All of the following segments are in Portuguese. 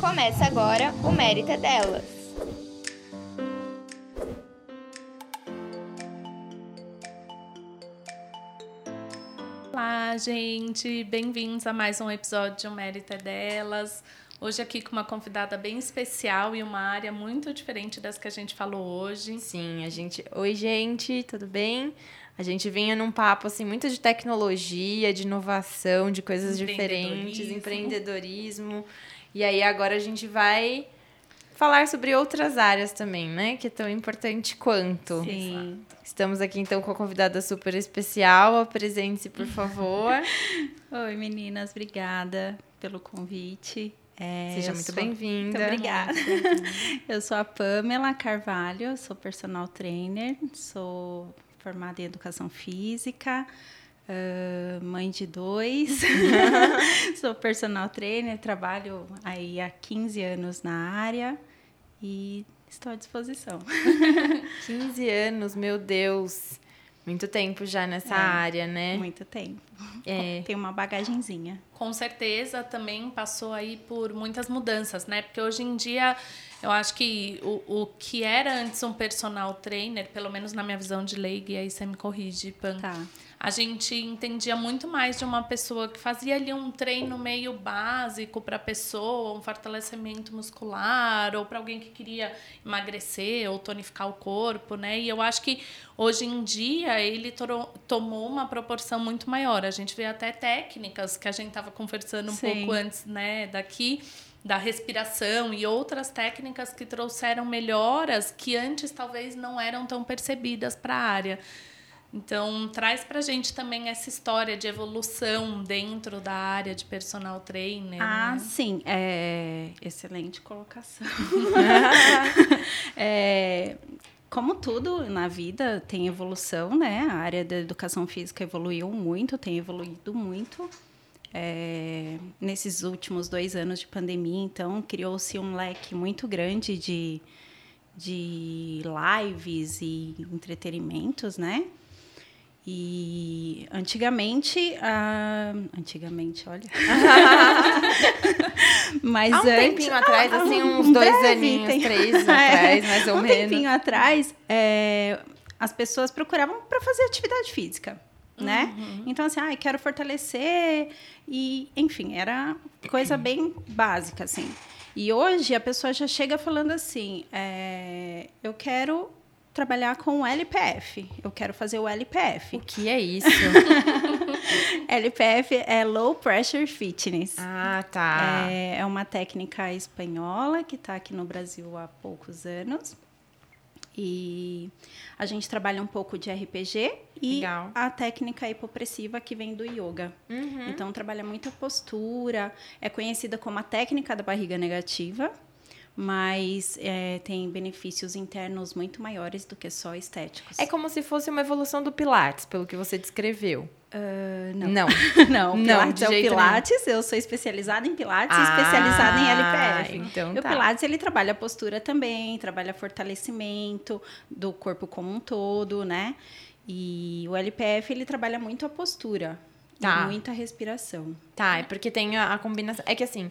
Começa agora o Mérito é Delas. Olá, gente! Bem-vindos a mais um episódio de O Mérito é Delas. Hoje aqui com uma convidada bem especial e uma área muito diferente das que a gente falou hoje. Sim, a gente. Oi, gente, tudo bem? A gente vinha num papo assim muito de tecnologia, de inovação, de coisas diferentes, empreendedorismo. E aí agora a gente vai falar sobre outras áreas também, né? Que é tão importante quanto. Sim. Estamos aqui então com a convidada super especial. Apresente-se, por favor. Oi, meninas, obrigada pelo convite. É, Seja muito bem-vinda. Muito obrigada. eu sou a Pamela Carvalho, sou personal trainer, sou formada em educação física, uh, mãe de dois, sou personal trainer, trabalho aí há 15 anos na área e estou à disposição. 15 anos, meu Deus. Muito tempo já nessa é, área, né? Muito tempo. É. Tem uma bagagenzinha. Com certeza também passou aí por muitas mudanças, né? Porque hoje em dia eu acho que o, o que era antes um personal trainer, pelo menos na minha visão de leiga, e aí você me corrige, Pan. Tá a gente entendia muito mais de uma pessoa que fazia ali um treino meio básico para a pessoa, um fortalecimento muscular, ou para alguém que queria emagrecer ou tonificar o corpo, né? E eu acho que hoje em dia ele tomou uma proporção muito maior. A gente vê até técnicas que a gente estava conversando um Sim. pouco antes, né, daqui da respiração e outras técnicas que trouxeram melhoras que antes talvez não eram tão percebidas para a área. Então, traz pra gente também essa história de evolução dentro da área de personal trainer. Ah, né? sim. É... Excelente colocação. é... Como tudo na vida tem evolução, né? A área da educação física evoluiu muito, tem evoluído muito. É... Nesses últimos dois anos de pandemia, então, criou-se um leque muito grande de, de lives e entretenimentos, né? E antigamente, uh, antigamente, olha. Mas Há um antes, tempinho atrás, ah, assim, uns um dois breve, aninhos, tem... três atrás, mais ou um menos. Um tempinho atrás, é, as pessoas procuravam para fazer atividade física, né? Uhum. Então, assim, ah, quero fortalecer e, enfim, era coisa bem básica, assim. E hoje a pessoa já chega falando assim, é, eu quero trabalhar com o LPF. Eu quero fazer o LPF. O que é isso? LPF é Low Pressure Fitness. Ah, tá. É, é uma técnica espanhola que está aqui no Brasil há poucos anos. E a gente trabalha um pouco de RPG e Legal. a técnica hipopressiva que vem do yoga. Uhum. Então, trabalha muito a postura. É conhecida como a técnica da barriga negativa mas é, tem benefícios internos muito maiores do que só estéticos. É como se fosse uma evolução do Pilates, pelo que você descreveu. Uh, não. Não. não, Pilates não, é o Pilates. Nenhum. Eu sou especializada em Pilates ah, especializada em LPF. Então e tá. o Pilates ele trabalha a postura também, trabalha fortalecimento do corpo como um todo, né? E o LPF ele trabalha muito a postura, tá. muita respiração. Tá, é porque tem a, a combinação. É que assim,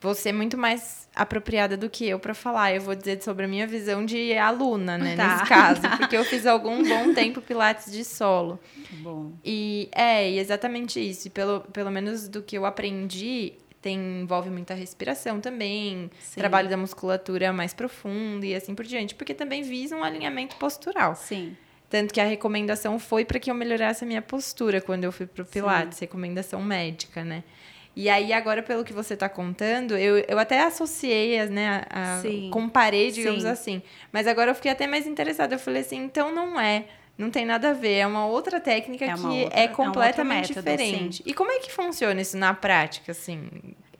você é muito mais apropriada do que eu para falar. Eu vou dizer sobre a minha visão de aluna, né, tá, nesse caso, tá. porque eu fiz algum bom tempo pilates de solo. Bom. E é exatamente isso. E pelo, pelo menos do que eu aprendi, tem envolve muita respiração também, Sim. trabalho da musculatura mais profundo e assim por diante, porque também visa um alinhamento postural. Sim. Tanto que a recomendação foi para que eu melhorasse a minha postura quando eu fui pro Pilates, Sim. recomendação médica, né? E aí, agora, pelo que você está contando, eu, eu até associei, né? A, a comparei, digamos Sim. assim. Mas agora eu fiquei até mais interessada. Eu falei assim, então não é. Não tem nada a ver. É uma outra técnica é uma que outra, é completamente é um método, diferente. E como é que funciona isso na prática, assim?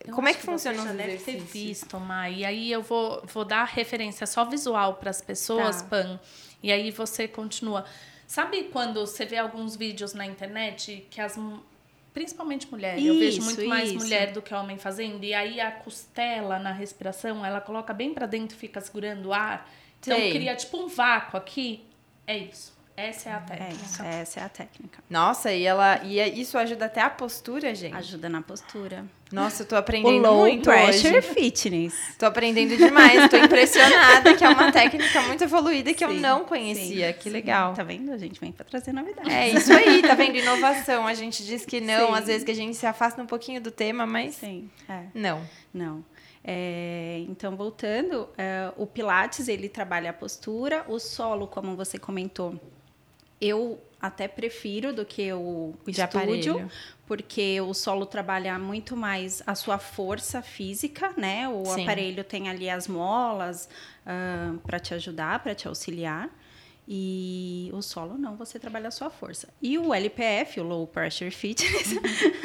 Eu como é que, que funciona os deve ter visto, Mai. E aí eu vou, vou dar referência só visual para as pessoas, tá. Pan. E aí você continua. Sabe quando você vê alguns vídeos na internet que as principalmente mulher. Isso, eu vejo muito mais mulher do que homem fazendo. E aí a costela na respiração, ela coloca bem para dentro e fica segurando o ar. Então cria tipo um vácuo aqui. É isso. Essa é a É técnica. isso, essa é a técnica. Nossa, e ela e isso ajuda até a postura, gente. Ajuda na postura. Nossa, eu tô O aprendendo low muito pressure hoje. fitness. Tô aprendendo demais, tô impressionada que é uma técnica muito evoluída que eu Sim, não conhecia. sim, que sim. legal. Tá vendo? A gente vem pra trazer novidades. É isso aí, tá vendo? Inovação. A gente diz que não, Sim. às vezes que a gente se afasta um pouquinho do tema, mas Sim, é. não. Não. É, então, voltando, é, o Pilates, ele trabalha a postura, o solo, como você comentou, eu até prefiro do que o, De estúdio, aparelho. porque o solo trabalha muito mais a sua força física, né? O Sim. aparelho tem ali as molas para te ajudar, para te auxiliar. E o solo não, você trabalha a sua força. E o LPF, o Low Pressure Fitness,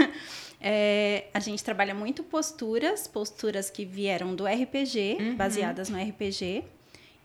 é, a gente trabalha muito posturas, posturas que vieram do RPG, Uhum. baseadas no RPG,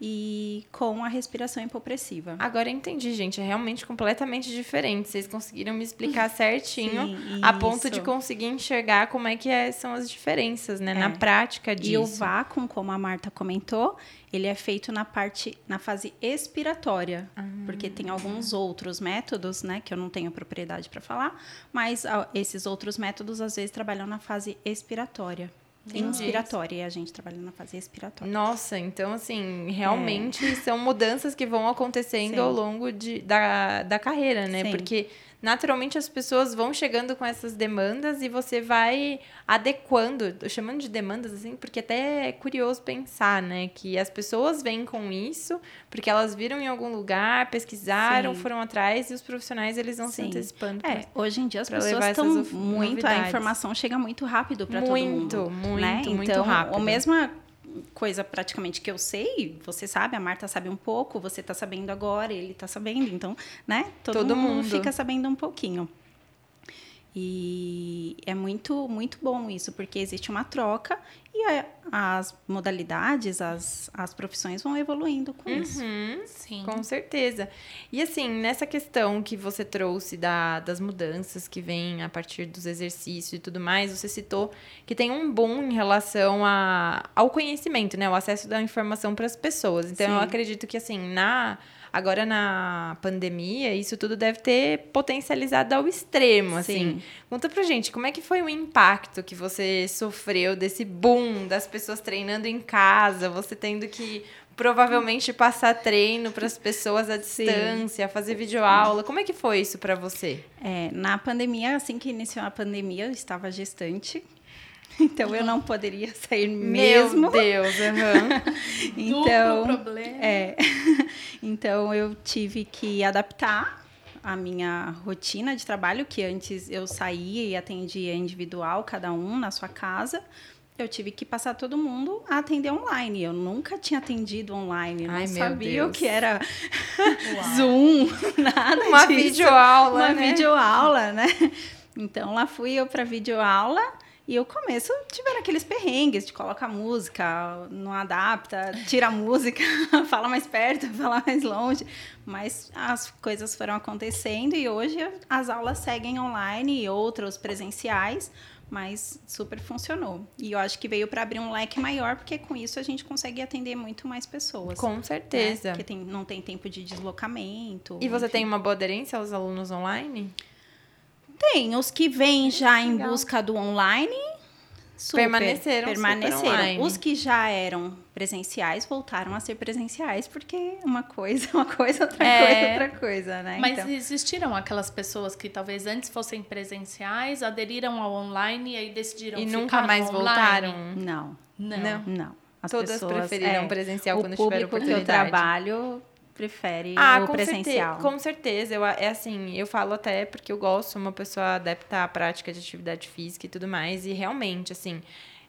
e com a respiração hipopressiva. Agora eu entendi, gente. É realmente completamente diferente. Vocês conseguiram me explicar certinho Sim, a ponto de conseguir enxergar como é que é- são as diferenças, né? Na É. prática disso. E o vácuo, como a Marta comentou, ele é feito na parte, na fase expiratória, Ah. porque tem alguns outros métodos, né, que eu não tenho propriedade para falar, mas esses outros métodos às vezes trabalham na fase expiratória. Entendi. Inspiratória, e a gente trabalha na fase expiratória. Nossa, então assim, realmente são mudanças que vão acontecendo Sim. ao longo de, da, da carreira, né? Sim. Porque naturalmente as pessoas vão chegando com essas demandas e você vai adequando, tô chamando de demandas assim, porque até é curioso pensar, né? Que as pessoas vêm com isso, porque elas viram em algum lugar, pesquisaram, Sim. foram atrás e os profissionais eles vão se Sim. antecipando. É, hoje em dia as pra pessoas estão muito, a informação chega muito rápido para todo Muito, mundo. muito, né? muito então, rápido. a mesma coisa praticamente que eu sei, você sabe, a Marta sabe um pouco, você tá sabendo agora, ele tá sabendo, então, né? Todo, Todo mundo, mundo. fica sabendo um pouquinho. E é muito, muito bom isso, porque existe uma troca e a- as modalidades, as, as profissões vão evoluindo com isso. Uhum. Sim. Com certeza. E assim, nessa questão que você trouxe da, das mudanças que vêm a partir dos exercícios e tudo mais, você citou que tem um boom em relação a, ao conhecimento, né? O acesso da informação para as pessoas. Então, eu Sim. acredito que assim, na agora na pandemia, isso tudo deve ter potencializado ao extremo, assim. Sim. Conta pra gente, como é que foi o impacto que você sofreu desse boom das pessoas treinando em casa, você tendo que provavelmente passar treino para as pessoas à Sim. distância, fazer videoaula. Como é que foi isso para você? É, na pandemia, assim que iniciou a pandemia, eu estava gestante. Então eu não poderia sair mesmo. Meu Deus, aham. Então, Duplo problema. é. então eu tive que adaptar a minha rotina de trabalho, que antes eu saía e atendia individual, cada um na sua casa. Eu tive que passar todo mundo a atender online. Eu nunca tinha atendido online, não Ai, meu sabia o Deus. que era Uau. Zoom, nada Uma disso. videoaula, Uma né? videoaula, né? Então lá fui eu para videoaula e o começo tiveram aqueles perrengues de coloca música, não adapta, tira a música, fala mais perto, fala mais longe. Mas as coisas foram acontecendo e hoje as aulas seguem online e outras presenciais, mas super funcionou. E eu acho que veio para abrir um leque maior, porque com isso a gente consegue atender muito mais pessoas. Com né? certeza. Porque tem, não tem tempo de deslocamento. E você enfim. tem uma boa aderência aos alunos online? Tem, os que vêm já em Legal. busca do online. Super, Permaneceram super permaneceram. online. Os que já eram presenciais voltaram a ser presenciais, porque uma coisa, uma coisa, outra É. coisa, outra coisa, né? Mas então, existiram aquelas pessoas que talvez antes fossem presenciais, aderiram ao online e aí decidiram E ficar nunca mais online? voltaram? não, Não. Não. não. As Todas pessoas, preferiram é, presencial o quando tiveram público que eu oportunidade. trabalho prefere Ah, o com presencial. certeza, com certeza. Eu, é assim, eu falo até porque eu gosto, uma pessoa adepta à prática de atividade física e tudo mais. E realmente, assim,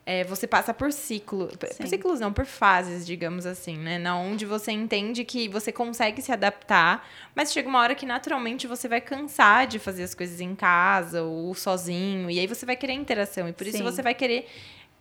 é, você passa por ciclo. Por Sim. ciclos não, por fases, digamos assim, né? Na onde você entende que você consegue se adaptar, mas chega uma hora que naturalmente você vai cansar de fazer as coisas em casa ou sozinho. E aí você vai querer interação. E por isso Sim. você vai querer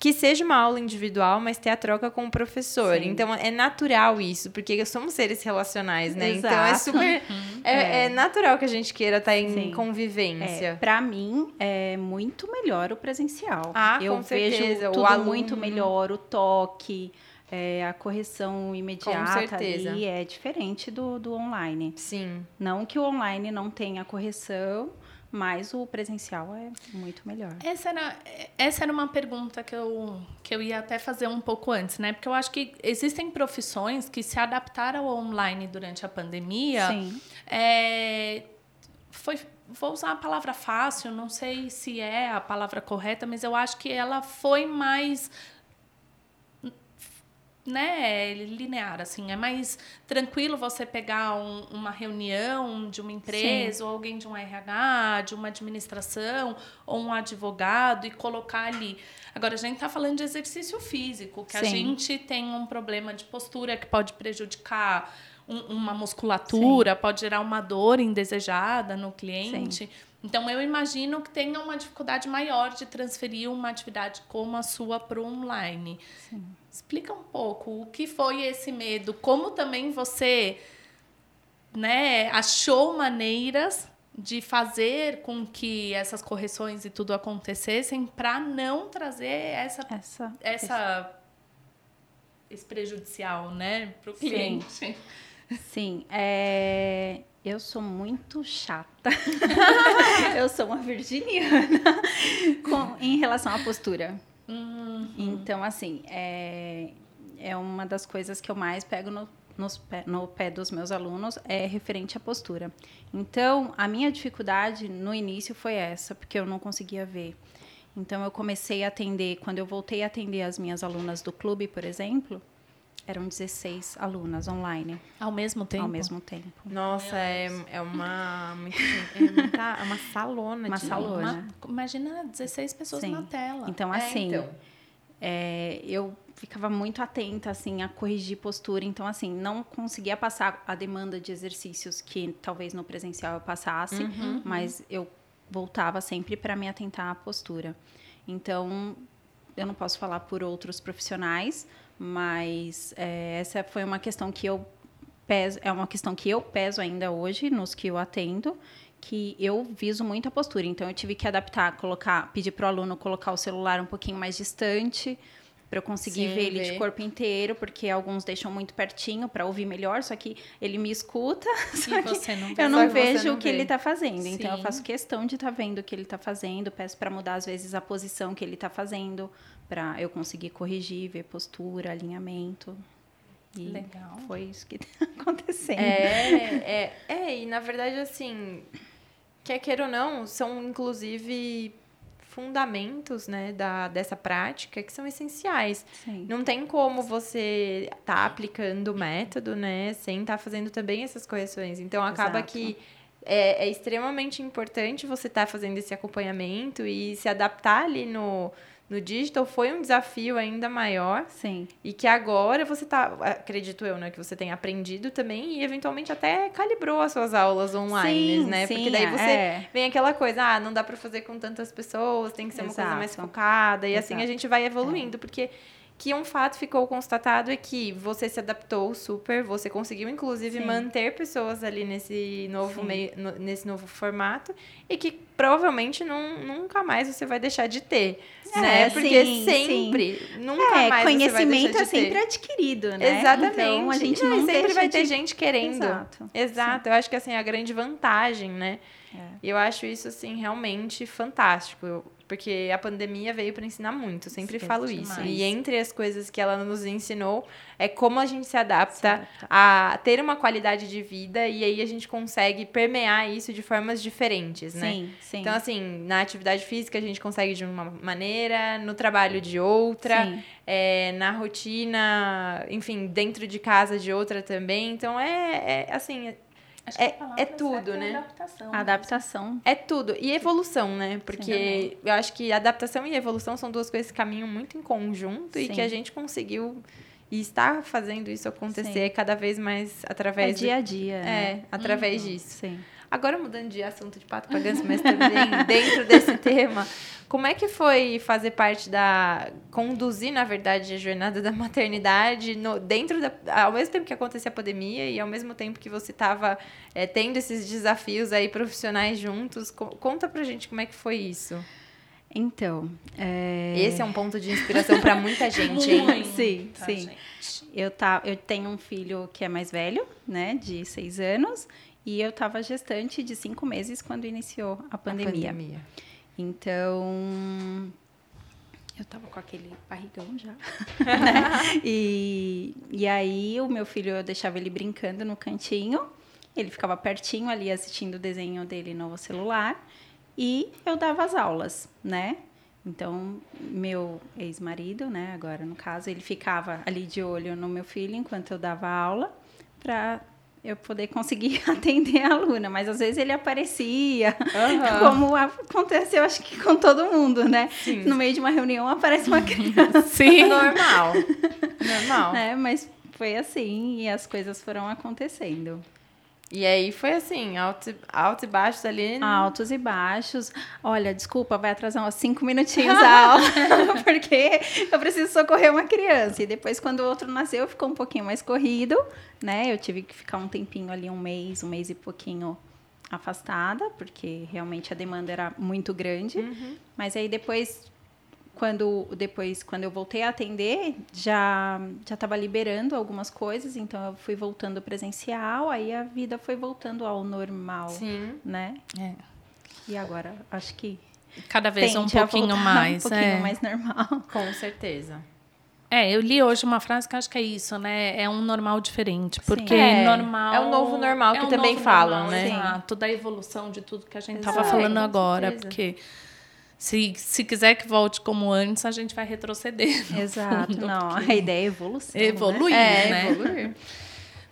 que seja uma aula individual, mas ter a troca com o professor. Sim. Então é natural isso, porque somos seres relacionais, né? Então é Exato. super. É, é natural que a gente queira estar em Sim. convivência. É, para mim é muito melhor o presencial. Ah, eu com vejo certeza. O aluno- muito melhor, o toque, é, a correção imediata ali é diferente do, do online. Sim. Não que o online não tenha correção, mas o presencial é muito melhor. Essa era, essa era uma pergunta que eu, que eu ia até fazer um pouco antes, né? Porque eu acho que existem profissões que se adaptaram ao online durante a pandemia. Sim. É, foi, vou usar a palavra fácil, não sei se é a palavra correta, mas eu acho que ela foi mais né, linear, assim, é mais tranquilo você pegar um, uma reunião de uma empresa Sim. ou alguém de um RH, de uma administração ou um advogado e colocar ali. Agora a gente está falando de exercício físico, que Sim. a gente tem um problema de postura que pode prejudicar um, uma musculatura, Sim. pode gerar uma dor indesejada no cliente. Então, eu imagino que tenha uma dificuldade maior de transferir uma atividade como a sua para o online. Sim. Explica um pouco o que foi esse medo, como também você né, achou maneiras de fazer com que essas correções e tudo acontecessem para não trazer essa essa, essa esse prejudicial, né, para o cliente. Sim, Sim é, eu sou muito chata. eu sou uma virginiana com, em relação à postura. Uhum. Então, assim, é, é uma das coisas que eu mais pego no, nos no pé dos meus alunos é referente à postura. Então, a minha dificuldade no início foi essa, porque eu não conseguia ver. Então, eu comecei a atender, quando eu voltei a atender as minhas alunas do clube, por exemplo, eram 16 alunas online. Ao mesmo tempo? Ao mesmo tempo. Nossa, é, é uma. É, muita, é uma salona. Uma de, salona. Uma, imagina 16 pessoas Sim. na tela. Então, assim. É, então. É, eu ficava muito atenta assim a corrigir postura então assim não conseguia passar a demanda de exercícios que talvez no presencial eu passasse uhum, mas eu voltava sempre para me atentar à postura então eu não posso falar por outros profissionais mas é, essa foi uma questão que eu peso, é uma questão que eu peso ainda hoje nos que eu atendo, que eu viso muito a postura. Então eu tive que adaptar, colocar, pedir para o aluno colocar o celular um pouquinho mais distante para eu conseguir Sim, ver ele ver. de corpo inteiro, porque alguns deixam muito pertinho para ouvir melhor, só que ele me escuta, só que não eu não vejo não o que vê. ele está fazendo. Sim. Então eu faço questão de estar tá vendo o que ele está fazendo, peço para mudar às vezes a posição que ele está fazendo, para eu conseguir corrigir, ver postura, alinhamento. E Legal. Foi isso que está acontecendo. É, é, é, e na verdade, assim, quer queira ou não, são inclusive fundamentos né, da, dessa prática que são essenciais. Sim. Não tem como você estar tá aplicando o método, né, sem estar tá fazendo também essas correções. Então acaba Exato. que é, é, extremamente importante você estar tá fazendo esse acompanhamento e se adaptar ali no, no digital foi um desafio ainda maior. Sim. E que agora você tá, acredito eu, né, que você tem aprendido também e eventualmente até calibrou as suas aulas online, sim, né? Sim, Porque daí você é. vem aquela coisa, ah, não dá para fazer com tantas pessoas, tem que ser Exato. uma coisa mais focada e Exato. assim a gente vai evoluindo, é. porque que um fato ficou constatado é que você se adaptou super, você conseguiu inclusive Sim. manter pessoas ali nesse novo meio, no, nesse novo formato e que provavelmente não, nunca mais você vai deixar de ter, é, né? Porque sim, sempre, sim. nunca é, mais conhecimento é sempre adquirido, né? Exatamente. Então, a gente não, não sempre vai ter gente querendo. Exato. Exato. Eu acho que assim a grande vantagem, né? É. Eu acho isso assim realmente fantástico. Eu, porque a pandemia veio para ensinar muito, sempre falo isso. E entre as coisas que ela nos ensinou é como a gente se adapta, se adapta, a ter uma qualidade de vida e aí a gente consegue permear isso de formas diferentes, né? Sim, sim. Então, assim, na atividade física a gente consegue de uma maneira, no trabalho de outra, é, na rotina, enfim, dentro de casa de outra também. Então, é, é assim, é, é tudo, né? Adaptação. Adaptação. É tudo. E evolução, né? Porque Sim, eu acho que adaptação e evolução são duas coisas que caminham muito em conjunto Sim. e que a gente conseguiu e está fazendo isso acontecer Sim. cada vez mais através é dia a dia. É, né? através uhum. disso. Sim. Agora mudando de assunto de pato para ganso, mas também dentro desse tema, como é que foi fazer parte da conduzir, na verdade, a jornada da maternidade no, dentro da ao mesmo tempo que acontecia a pandemia e ao mesmo tempo que você estava é, tendo esses desafios aí profissionais juntos? Conta pra gente como é que foi isso. Então, é... esse é um ponto de inspiração para muita gente, hein? Sim, sim. gente. Eu, tá, eu tenho um filho que é mais velho, né, de seis anos, e eu estava gestante de cinco meses quando iniciou a pandemia. A pandemia. Então, eu tava com aquele barrigão já. né? e, e aí, o meu filho, eu deixava ele brincando no cantinho. Ele ficava pertinho ali assistindo o desenho dele no celular. E eu dava as aulas, né? Então, meu ex-marido, né, agora no caso, ele ficava ali de olho no meu filho enquanto eu dava aula para eu poder conseguir atender a aluna, mas às vezes ele aparecia, Aham. como aconteceu, acho que com todo mundo, né? Sim. No meio de uma reunião aparece uma criança, Sim. Normal. Normal. né? Mas foi assim e as coisas foram acontecendo. E aí foi assim, alto, alto e baixo ali. Altos e baixos. Olha, desculpa, vai atrasar uns cinco minutinhos a aula, porque eu preciso socorrer uma criança. E depois, quando o outro nasceu, ficou um pouquinho mais corrido, né? Eu tive que ficar um tempinho ali, um mês, um mês e pouquinho afastada, porque realmente a demanda era muito grande. Mas aí depois, quando depois quando eu voltei a atender, já já estava liberando algumas coisas, então eu fui voltando presencial, aí a vida foi voltando ao normal, Sim. né? É. E agora acho que Cada vez um a pouquinho mais. um pouquinho é. mais normal. Com certeza. É, eu li hoje uma frase que acho que é isso, né? É um normal diferente. Porque É, normal. é o novo normal que um também falam, normal, né? Exato, da evolução de tudo que a gente estava falando agora. Porque se, se quiser que volte como antes, a gente vai retroceder. Exato, fundo, não, porque a ideia é evolução. né? Evoluir, É, né? evoluir.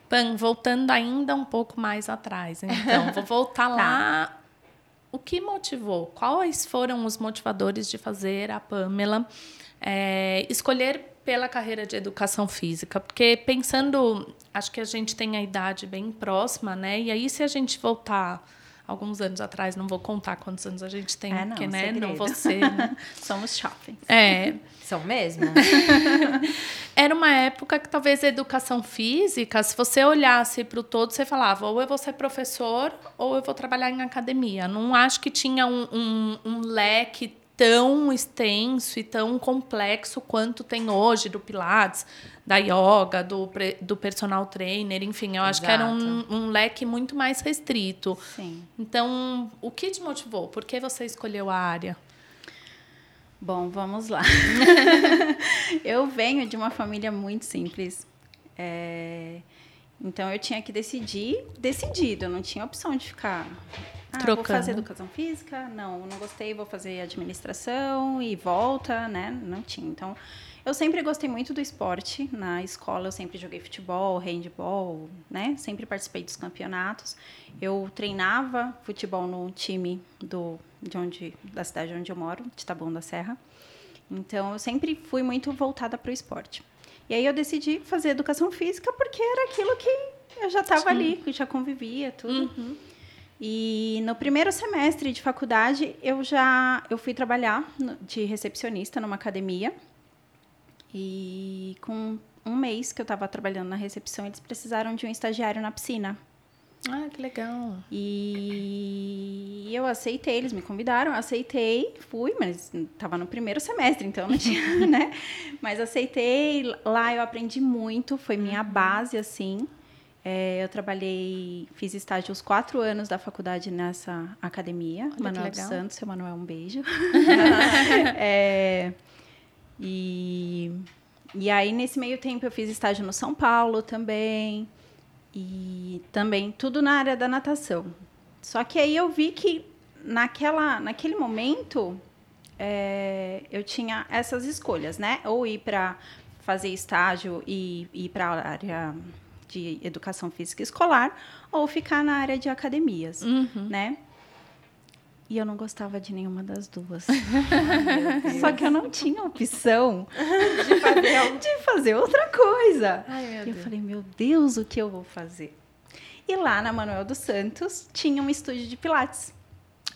Pan, voltando ainda um pouco mais atrás. Então, vou voltar Tá. lá. O que motivou? Quais foram os motivadores de fazer a Pamela é, escolher pela carreira de educação física? Porque pensando, acho que a gente tem a idade bem próxima, né? E aí, se a gente voltar alguns anos atrás, não vou contar quantos anos a gente tem, É, não, porque né, segredo. não vou ser. né? Somos shopping. É, São mesmo? era uma época que talvez a educação física, se você olhasse para o todo, você falava, ou eu vou ser professor, ou eu vou trabalhar em academia. Não acho que tinha um, um, um leque tão extenso e tão complexo quanto tem hoje do Pilates, da yoga, do, do personal trainer, enfim, eu acho que era um, um leque muito mais restrito. Sim. Então, o que te motivou? Por que você escolheu a área? Bom, vamos lá. eu venho de uma família muito simples. É, Então eu tinha que decidir, decidido, eu não tinha opção de ficar. Ah, vou fazer educação física? Não, não gostei, vou fazer administração e volta, né? Não tinha. Então, eu sempre gostei muito do esporte. Na escola eu sempre joguei futebol, handball, né? Sempre participei dos campeonatos. Eu treinava futebol no time do, de onde, da cidade onde eu moro, de Taboão da Serra. Então, eu sempre fui muito voltada para o esporte. E aí eu decidi fazer educação física porque era aquilo que eu já estava ali, que já convivia, tudo. E no primeiro semestre de faculdade, eu já eu fui trabalhar de recepcionista numa academia. E com um mês que eu estava trabalhando na recepção, eles precisaram de um estagiário na piscina. Ah, que legal. E eu aceitei, eles me convidaram, aceitei, fui, mas estava no primeiro semestre, então não tinha, né? Mas aceitei, lá eu aprendi muito, foi minha base, assim. É, eu trabalhei, fiz estágio os quatro anos da faculdade nessa academia, que Manuel dos. Santos, seu Manuel, um beijo. É, e, e aí, nesse meio tempo, eu fiz estágio no São Paulo também. E também tudo na área da natação. Só que aí eu vi que naquela, naquele momento é, eu tinha essas escolhas, né? Ou ir para fazer estágio e ir para a área de educação física escolar, ou ficar na área de academias, né? E eu não gostava de nenhuma das duas. Só que eu não tinha opção de fazer, de fazer outra coisa. Ai, E eu falei, meu Deus, o que eu vou fazer? E lá na Manuel dos Santos tinha um estúdio de Pilates.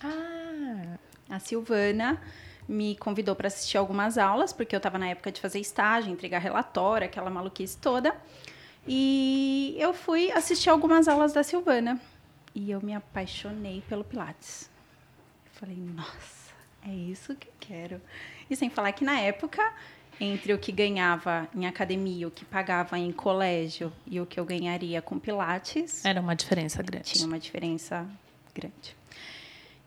Ah, A Silvana me convidou para assistir algumas aulas, porque eu estava na época de fazer estágio, entregar relatório, aquela maluquice toda. E eu fui assistir algumas aulas da Silvana. E eu me apaixonei pelo Pilates. Falei, nossa, é isso que eu quero. E sem falar que na época, entre o que ganhava em academia, o que pagava em colégio e o que eu ganharia com Pilates. Era uma diferença grande. Tinha uma diferença grande.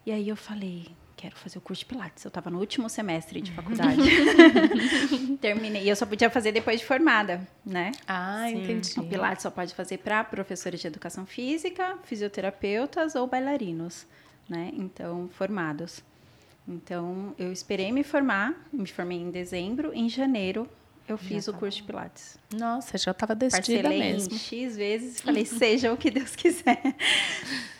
E aí eu falei, quero fazer o curso de Pilates. Eu estava no último semestre de faculdade. Terminei. E eu só podia fazer depois de formada, né? Ah, Sim. entendi. O Pilates só pode fazer para professores de educação física, fisioterapeutas ou bailarinos, né? Então, formados. Então, eu esperei me formar, me formei em dezembro, em janeiro eu fiz já o curso de Pilates. Nossa, já estava decidida Parcelei mesmo. em X vezes falei, seja o que Deus quiser.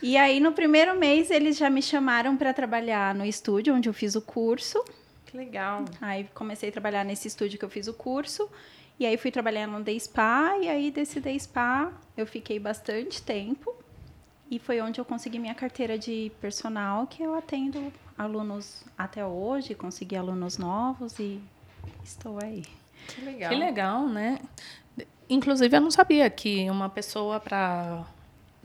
E aí, no primeiro mês, eles já me chamaram para trabalhar no estúdio onde eu fiz o curso. Que legal. Aí, comecei a trabalhar nesse estúdio que eu fiz o curso. E aí, fui trabalhar no Day Spa. E aí, desse Day Spa, eu fiquei bastante tempo. E foi onde eu consegui minha carteira de personal, que eu atendo alunos até hoje, consegui alunos novos e estou aí. Que legal. Que legal, né? Inclusive, eu não sabia que uma pessoa para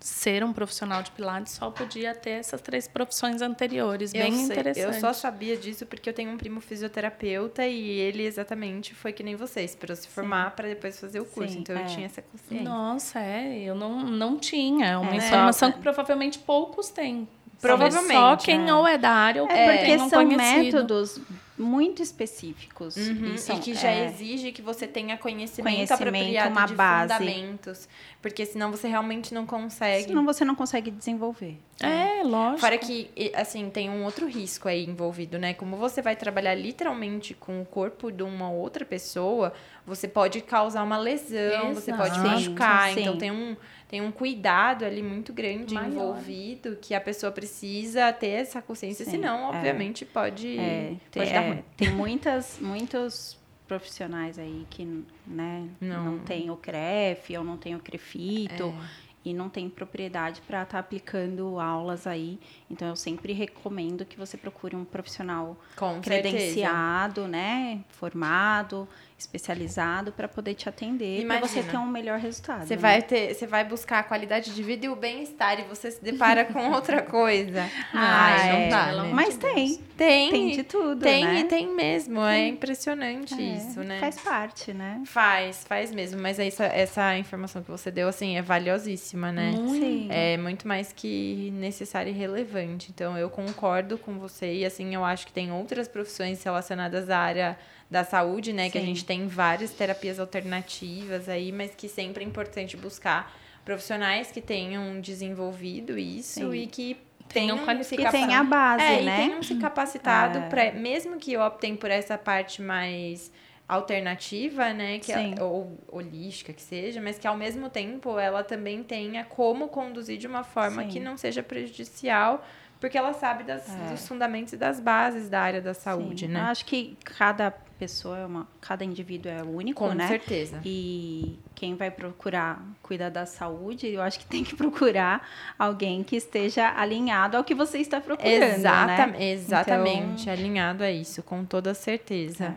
ser um profissional de Pilates só podia ter essas três profissões anteriores. Bem sei, interessante. Eu só sabia disso porque eu tenho um primo fisioterapeuta e ele exatamente foi que nem vocês, para se formar para depois fazer o curso. Sim, então é. eu tinha essa consciência. Nossa, é, eu não, não tinha. É uma é. informação que provavelmente poucos têm. Provavelmente. Só quem é. ou é da área ou é, porque são métodos muito específicos uhum, e, são, e, que já é, exige que você tenha conhecimento, conhecimento apropriado uma de base. fundamentos, porque senão você realmente não consegue. Senão você não consegue desenvolver. É, lógico. Fora que assim tem um outro risco aí envolvido, né? Como você vai trabalhar literalmente com o corpo de uma outra pessoa, você pode causar uma lesão, Exato. você pode machucar. Sim, então sim. tem um tem um cuidado ali muito grande Maior. envolvido que a pessoa precisa ter essa consciência, Sim, senão, é. obviamente, pode, é, pode tem, dar ruim. Tem muitas, muitos profissionais aí que né, não. não tem o CREF ou não tem o CREFITO. É e não tem propriedade para estar tá aplicando aulas aí. Então eu sempre recomendo que você procure um profissional Com credenciado, certeza. né, formado, especializado para poder te atender, para você ter um melhor resultado. Você né? vai ter, você vai buscar a qualidade de vida e o bem-estar e você se depara com outra coisa. ah, é. Dá, né? Mas tem. Tem. Tem de tudo, Tem né? e tem mesmo. É impressionante é, isso, né? Faz parte, né? Faz, faz mesmo. Mas essa, essa informação que você deu, assim, é valiosíssima, né? Sim. É muito mais que necessária e relevante. Então, eu concordo com você. E, assim, eu acho que tem outras profissões relacionadas à área da saúde, né? Sim. Que a gente tem várias terapias alternativas aí, mas que sempre é importante buscar profissionais que tenham desenvolvido isso Sim. e que tenham qualificado. Que tenha a base, é, né? E tenham se capacitado, é. Pra, mesmo que optem por essa parte mais alternativa, né, que é, ou holística que seja, mas que ao mesmo tempo ela também tenha como conduzir de uma forma Sim. que não seja prejudicial porque ela sabe das, é. dos fundamentos e das bases da área da saúde, Sim. né? Eu acho que cada pessoa é uma, cada indivíduo é único, Com né? Com certeza. E quem vai procurar cuidar da saúde, eu acho que tem que procurar alguém que esteja alinhado ao que você está procurando, Exata, né? Exatamente, então... alinhado a isso, com toda certeza. É.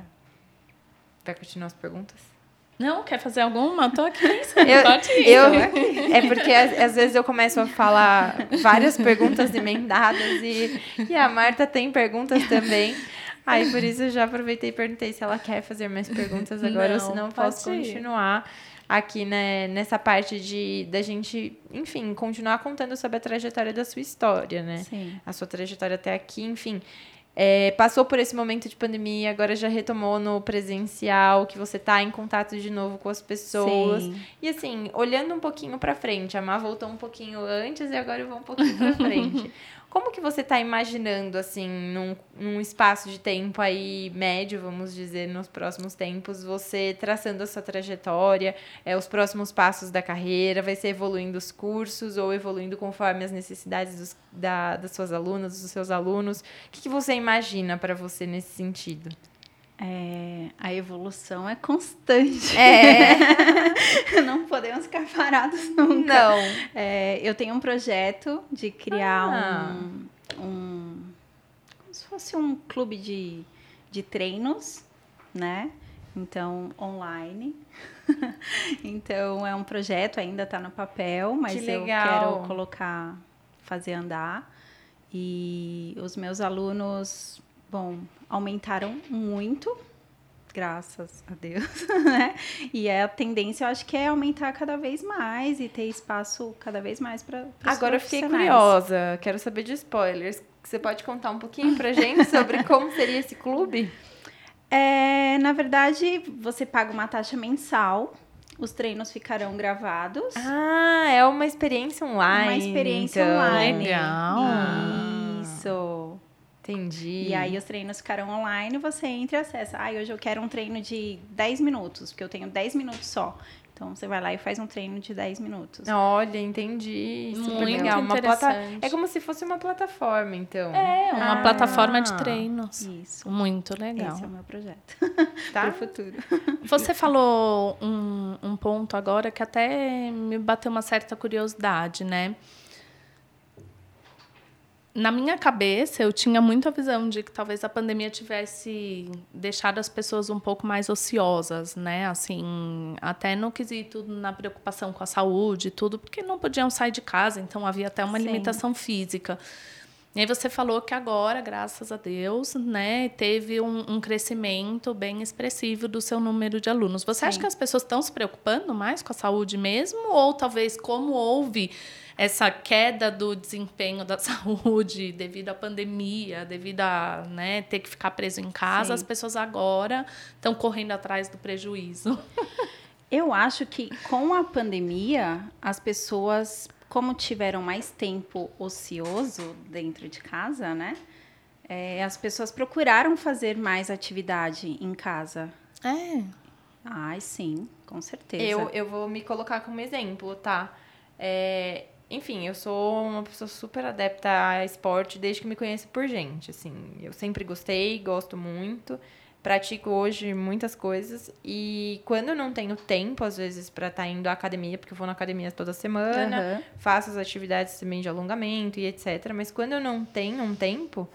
Vai continuar as perguntas? Não, quer fazer alguma? Tô aqui pensando. Eu, Pode ir. Eu, é porque às, vezes eu começo a falar várias perguntas emendadas e, e a Marta tem perguntas também. Aí por isso eu já aproveitei e perguntei se ela quer fazer mais perguntas agora Não, ou se não posso ir. continuar aqui né, nessa parte de da gente, enfim, continuar contando sobre a trajetória da sua história, né? Sim. A sua trajetória até aqui, enfim. É, passou por esse momento de pandemia, agora já retomou no presencial, que você está em contato de novo com as pessoas. Sim. E assim, olhando um pouquinho para frente, a Má voltou um pouquinho antes e agora eu vou um pouquinho para frente. Como que você está imaginando, assim, num, num espaço de tempo aí médio, vamos dizer, nos próximos tempos, você traçando a sua trajetória, é, os próximos passos da carreira, vai ser evoluindo os cursos ou evoluindo conforme as necessidades dos, da, das suas alunas, dos seus alunos? O que, que você imagina para você nesse sentido? É, a evolução é constante. É. não podemos ficar parados nunca. Não. É, eu tenho um projeto de criar ah. um, um. Como se fosse um clube de, de treinos, né? Então, online. então, é um projeto, ainda está no papel, mas que eu quero colocar, fazer andar. E os meus alunos bom, aumentaram muito, graças a Deus, né? E é a tendência, eu acho que é aumentar cada vez mais e ter espaço cada vez mais para Agora eu fiquei curiosa, quero saber de spoilers. Você pode contar um pouquinho pra gente sobre como seria esse clube? É, na verdade, você paga uma taxa mensal os treinos ficarão gravados. Ah, é uma experiência online. Uma experiência então. online. Legal. Isso. Entendi. E aí os treinos ficarão online, você entra e acessa. Ah, hoje eu quero um treino de 10 minutos, porque eu tenho 10 minutos só. Então você vai lá e faz um treino de 10 minutos. Olha, entendi. Super Muito legal. Uma plata... É como se fosse uma plataforma, então. É, uma ah. plataforma de treinos. Isso. Muito legal. Esse é o meu projeto. Tá? Para o futuro. Você falou um, um ponto agora que até me bateu uma certa curiosidade, né? Na minha cabeça, eu tinha muito a visão de que talvez a pandemia tivesse deixado as pessoas um pouco mais ociosas, né? Assim, até no quesito na preocupação com a saúde e tudo, porque não podiam sair de casa, então havia até uma Sim. limitação física. E aí você falou que agora, graças a Deus, né, teve um, um crescimento bem expressivo do seu número de alunos. Você Sim. acha que as pessoas estão se preocupando mais com a saúde mesmo? Ou talvez como houve essa queda do desempenho da saúde devido à pandemia, devido a né, ter que ficar preso em casa, Sim. as pessoas agora estão correndo atrás do prejuízo. Eu acho que com a pandemia, as pessoas, como tiveram mais tempo ocioso dentro de casa, né? É, as pessoas procuraram fazer mais atividade em casa. É. Ai, sim, com certeza. Eu, eu vou me colocar como exemplo, tá? É, enfim, eu sou uma pessoa super adepta a esporte desde que me conheço por gente, assim. Eu sempre gostei, gosto muito, pratico hoje muitas coisas e quando eu não tenho tempo, às vezes, para estar tá indo à academia, porque eu vou na academia toda semana, uhum. faço as atividades também de alongamento e etc. Mas quando eu não tenho um tempo,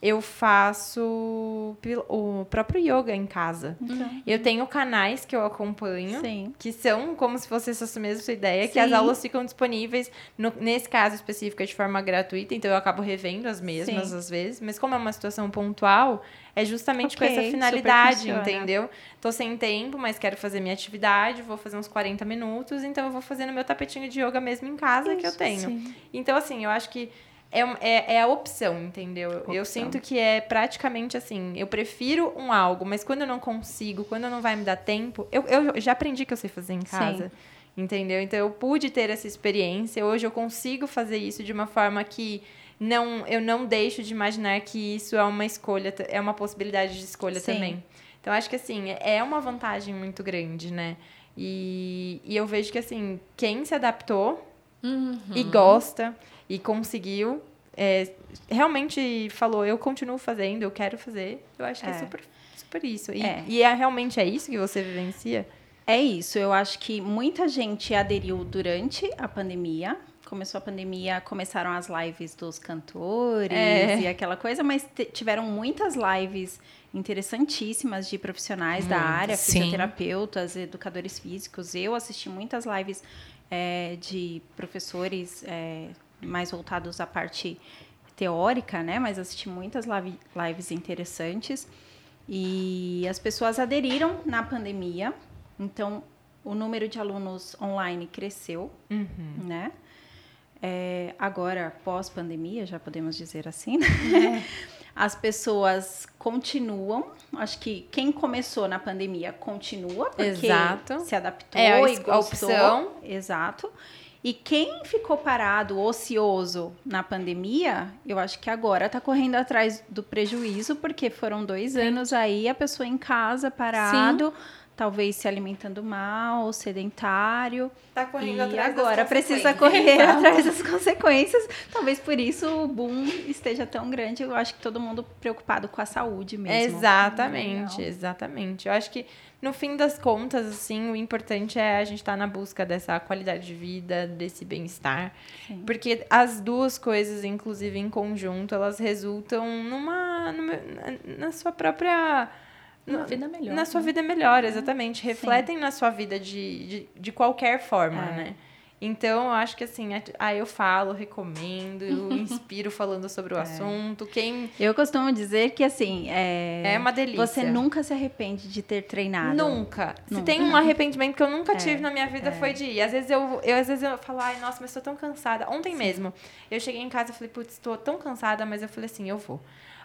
eu faço o próprio yoga em casa. Uhum. Eu tenho canais que eu acompanho, Sim. que são como se fosse essa mesma ideia, Sim. que as aulas ficam disponíveis, no, nesse caso específico, de forma gratuita, então eu acabo revendo as mesmas Sim. às vezes, mas como é uma situação pontual, é justamente okay, com essa finalidade, entendeu? Tô sem tempo, mas quero fazer minha atividade, vou fazer uns 40 minutos, então eu vou fazer no meu tapetinho de yoga mesmo em casa Isso, que eu tenho. Então, assim, eu acho que é, é, é a opção, entendeu? Opção. Eu sinto que é praticamente assim. Eu prefiro um algo, mas quando eu não consigo, quando não vai me dar tempo, eu, eu já aprendi que eu sei fazer em casa. Sim. Entendeu? Então eu pude ter essa experiência. Hoje eu consigo fazer isso de uma forma que não, eu não deixo de imaginar que isso é uma escolha, é uma possibilidade de escolha Sim. também. Então acho que assim, é uma vantagem muito grande, né? E, e eu vejo que assim, quem se adaptou uhum. e gosta e conseguiu. É, realmente falou, eu continuo fazendo, eu quero fazer. Eu acho que é, é super, super isso. E é. e é realmente é isso que você vivencia? É isso. Eu acho que muita gente aderiu durante a pandemia. Começou a pandemia, começaram as lives dos cantores é. e aquela coisa, mas tiveram muitas lives interessantíssimas de profissionais da área, sim. fisioterapeutas, educadores físicos. Eu assisti muitas lives é, de professores é, mais voltados à parte teórica, né? Mas assisti muitas live, lives interessantes. E as pessoas aderiram na pandemia. Então, o número de alunos online cresceu, uhum. né? É, agora, pós-pandemia, já podemos dizer assim, né? É. As pessoas continuam. Acho que quem começou na pandemia continua, porque Exato. se adaptou é e gostou. Opção. Exato. E quem ficou parado, ocioso na pandemia, eu acho que agora está correndo atrás do prejuízo, porque foram dois Sim. anos aí a pessoa em casa, parado. Sim talvez se alimentando mal, sedentário. Tá correndo e atrás agora precisa correr atrás das consequências. Talvez por isso o boom esteja tão grande. Eu acho que todo mundo preocupado com a saúde mesmo. Exatamente, exatamente. Eu acho que no fim das contas, assim, o importante é a gente estar tá na busca dessa qualidade de vida, desse bem-estar. Porque as duas coisas, inclusive em conjunto, elas resultam numa, numa na sua própria na vida melhor. Na sua né? vida melhor, exatamente. Refletem Sim. na sua vida de, de, de qualquer forma, é. né? Então, eu acho que assim, aí eu falo, recomendo, eu inspiro falando sobre o é. assunto. Quem. Eu costumo dizer que assim. É... é uma delícia. Você nunca se arrepende de ter treinado. Nunca. nunca. Se tem um arrependimento que eu nunca é. tive na minha vida, é. foi de ir. Às vezes eu, eu, às vezes eu falo, ai, nossa, mas estou tão cansada. Ontem Sim. mesmo, eu cheguei em casa e falei, putz, estou tão cansada, mas eu falei assim, eu vou.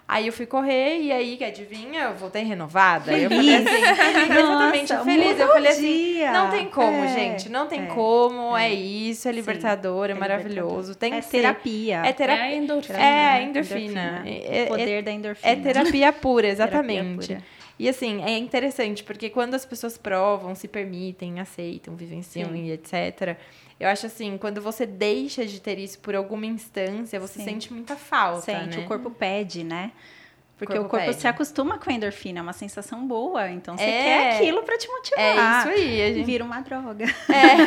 Aí eu fui correr e aí, que adivinha, eu voltei renovada. Feliz. Eu falei assim, exatamente, Nossa, feliz. Eu falei assim, não tem como, é, gente, não tem é, como, é, é isso, é libertador, Sim, é maravilhoso. Tem é que terapia. Ser, é terapia. É endorfina. É, endorfina. É, o poder da endorfina. É terapia pura, exatamente. Terapia pura. E assim, é interessante, porque quando as pessoas provam, se permitem, aceitam, vivenciam Sim. e etc., eu acho assim, quando você deixa de ter isso por alguma instância, você Sim. sente muita falta. Sente, né? o corpo pede, né? Porque corpo o corpo pede. se acostuma com a endorfina, é uma sensação boa. Então você é, quer aquilo para te motivar. É isso aí. A gente... Vira uma droga. É.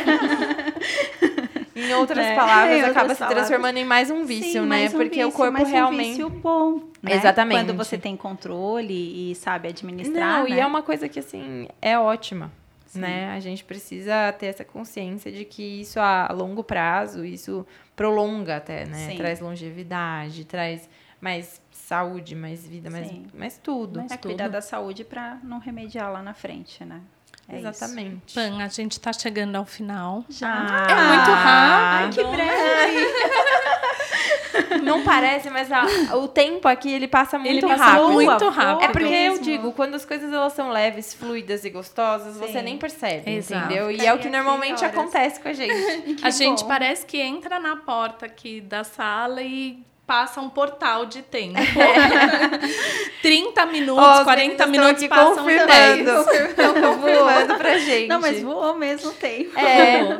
em outras é, palavras, acaba se transformando em mais um vício, Sim, né? Um Porque vício, o corpo realmente. Um vício bom. Né? Exatamente. Quando você tem controle e sabe administrar. Não, né? e é uma coisa que, assim, é ótima. Né? A gente precisa ter essa consciência de que isso a longo prazo, isso prolonga até, né? Sim. Traz longevidade, traz mais saúde, mais vida, mais, mais tudo. Mas é tudo. cuidar da saúde para não remediar lá na frente, né? É Exatamente. Isso. Pan, a gente está chegando ao final. Já. é muito rápido. Ai, que breve. Não parece, mas a, o tempo aqui ele passa muito ele passa rápido. Muito rápido. É porque mesmo. eu digo, quando as coisas elas são leves, fluidas e gostosas, Sim. você nem percebe, Exato. entendeu? E é o que normalmente acontece com a gente. a gente parece que entra na porta aqui da sala e passa um portal de tempo. É. 30 minutos, 40 minutos passam confirmando. Estão voando pra gente. Não, mas voou mesmo tempo. É.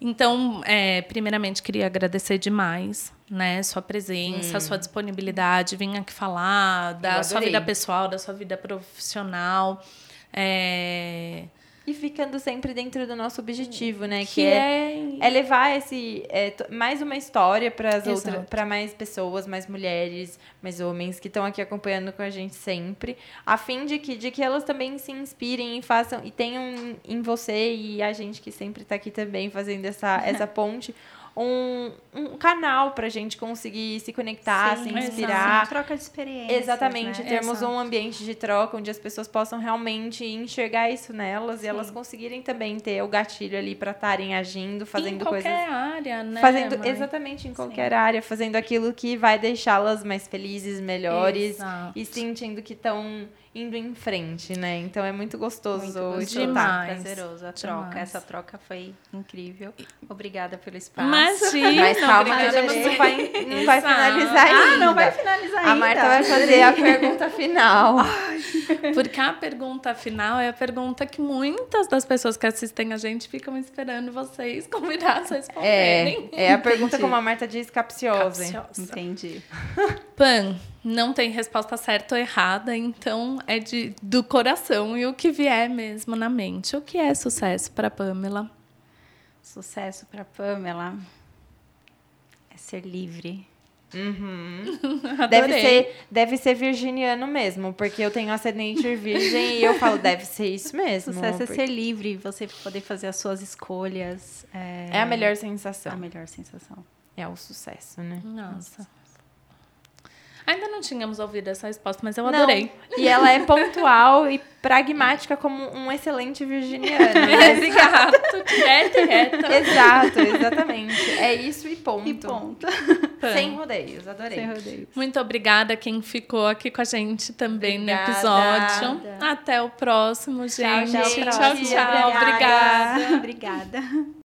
Então, é, primeiramente, queria agradecer demais, né? Sua presença, Sim. sua disponibilidade, vir aqui falar da sua vida pessoal, da sua vida profissional. É, e ficando sempre dentro do nosso objetivo, né? Que, que é, é, é levar esse é, mais uma história para as outras, para mais pessoas, mais mulheres, mais homens que estão aqui acompanhando com a gente sempre, a fim de que de que elas também se inspirem e façam e tenham em você e a gente que sempre está aqui também fazendo essa essa ponte um, um canal para a gente conseguir se conectar, Sim, se inspirar. Sim, troca de experiências. Exatamente, né? termos Exato. um ambiente de troca onde as pessoas possam realmente enxergar isso nelas Sim. e elas conseguirem também ter o gatilho ali para estarem agindo, fazendo coisas. Em qualquer área, né? Fazendo, mãe? exatamente, em qualquer Sim. área, fazendo aquilo que vai deixá-las mais felizes, melhores Exato. e sentindo que estão indo em frente, né? Então é muito gostoso muito escutar. Prazeroso a troca. Demais. Essa troca foi incrível. Obrigada pelo espaço. Imagina, Mas calma que a gente não vai, não vai finalizar ainda. Ah, não vai finalizar ainda. A Marta vai fazer a pergunta final. Porque a pergunta final é a pergunta que muitas das pessoas que assistem a gente ficam esperando vocês convidados a responderem. É, é a pergunta, como a Marta diz, capciosa. capciosa. Entendi. Pan, não tem resposta certa ou errada, então é de, do coração e o que vier mesmo na mente. O que é sucesso para Pamela? Sucesso para Pamela é ser livre. Uhum. deve, ser, deve ser virginiano mesmo, porque eu tenho ascendente virgem e eu falo, deve ser isso mesmo. Sucesso porque... é ser livre, você poder fazer as suas escolhas. É, é a melhor sensação. A melhor sensação. É o sucesso, né? Nossa. Ainda não tínhamos ouvido essa resposta, mas eu adorei. Não. E ela é pontual e pragmática como um excelente virginiano. Né? Exato, direto e reta. Exato, exatamente. É isso e ponto. E ponto. Sem rodeios, adorei. Sem rodeios. Muito obrigada quem ficou aqui com a gente também obrigada. no episódio. Até o próximo, gente. Tchau, tchau. tchau, tchau. Obrigada. Obrigada.